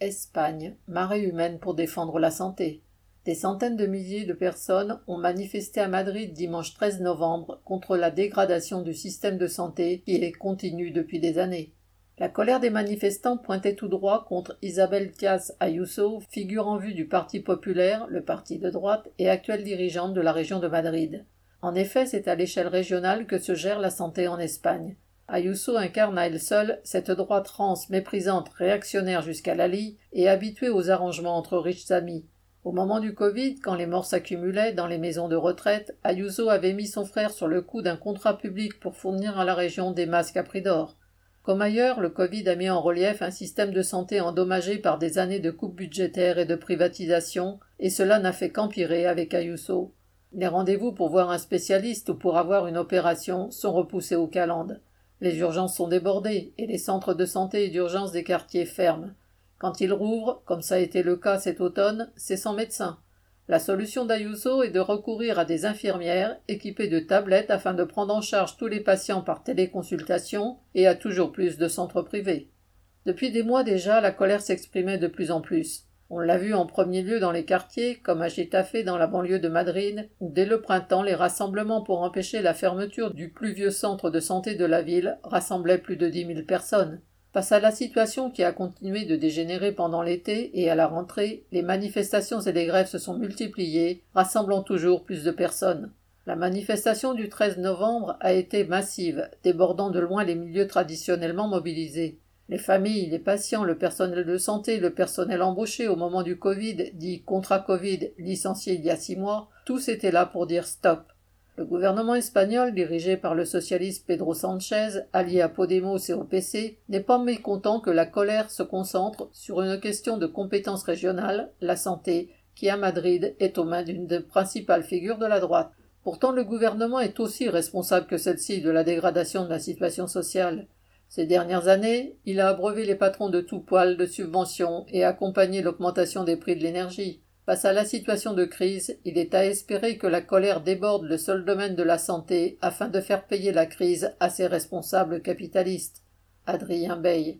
Espagne, marée humaine pour défendre la santé. Des centaines de milliers de personnes ont manifesté à Madrid dimanche 13 novembre contre la dégradation du système de santé qui est continue depuis des années. La colère des manifestants pointait tout droit contre Isabel Díaz Ayuso, figure en vue du Parti populaire, le parti de droite, et actuelle dirigeante de la région de Madrid. En effet, c'est à l'échelle régionale que se gère la santé en Espagne. Ayuso incarne à elle seule cette droite rance méprisante, réactionnaire jusqu'à la lie et habituée aux arrangements entre riches amis. Au moment du Covid, quand les morts s'accumulaient dans les maisons de retraite, Ayuso avait mis son frère sur le coup d'un contrat public pour fournir à la région des masques à prix d'or. Comme ailleurs, le Covid a mis en relief un système de santé endommagé par des années de coupes budgétaires et de privatisation, et cela n'a fait qu'empirer avec Ayuso. Les rendez-vous pour voir un spécialiste ou pour avoir une opération sont repoussés aux calendes. Les urgences sont débordées et les centres de santé et d'urgence des quartiers ferment. Quand ils rouvrent, comme ça a été le cas cet automne, c'est sans médecin. La solution d'Ayuso est de recourir à des infirmières équipées de tablettes afin de prendre en charge tous les patients par téléconsultation et à toujours plus de centres privés. Depuis des mois déjà, la colère s'exprimait de plus en plus. On l'a vu en premier lieu dans les quartiers, comme à Getafe dans la banlieue de Madrid, où dès le printemps les rassemblements pour empêcher la fermeture du plus vieux centre de santé de la ville rassemblaient plus de dix mille personnes. Face à la situation qui a continué de dégénérer pendant l'été et à la rentrée, les manifestations et les grèves se sont multipliées, rassemblant toujours plus de personnes. La manifestation du 13 novembre a été massive, débordant de loin les milieux traditionnellement mobilisés. Les familles, les patients, le personnel de santé, le personnel embauché au moment du Covid, dit contrat Covid, licencié il y a six mois, tous étaient là pour dire stop. Le gouvernement espagnol, dirigé par le socialiste Pedro Sanchez, allié à Podemos et au PC, n'est pas mécontent que la colère se concentre sur une question de compétence régionale, la santé, qui à Madrid est aux mains d'une des principales figures de la droite. Pourtant le gouvernement est aussi responsable que celle-ci de la dégradation de la situation sociale. Ces dernières années, il a abreuvé les patrons de tout poil de subventions et accompagné l'augmentation des prix de l'énergie. Face à la situation de crise, il est à espérer que la colère déborde le seul domaine de la santé afin de faire payer la crise à ses responsables capitalistes. Adrien Bey.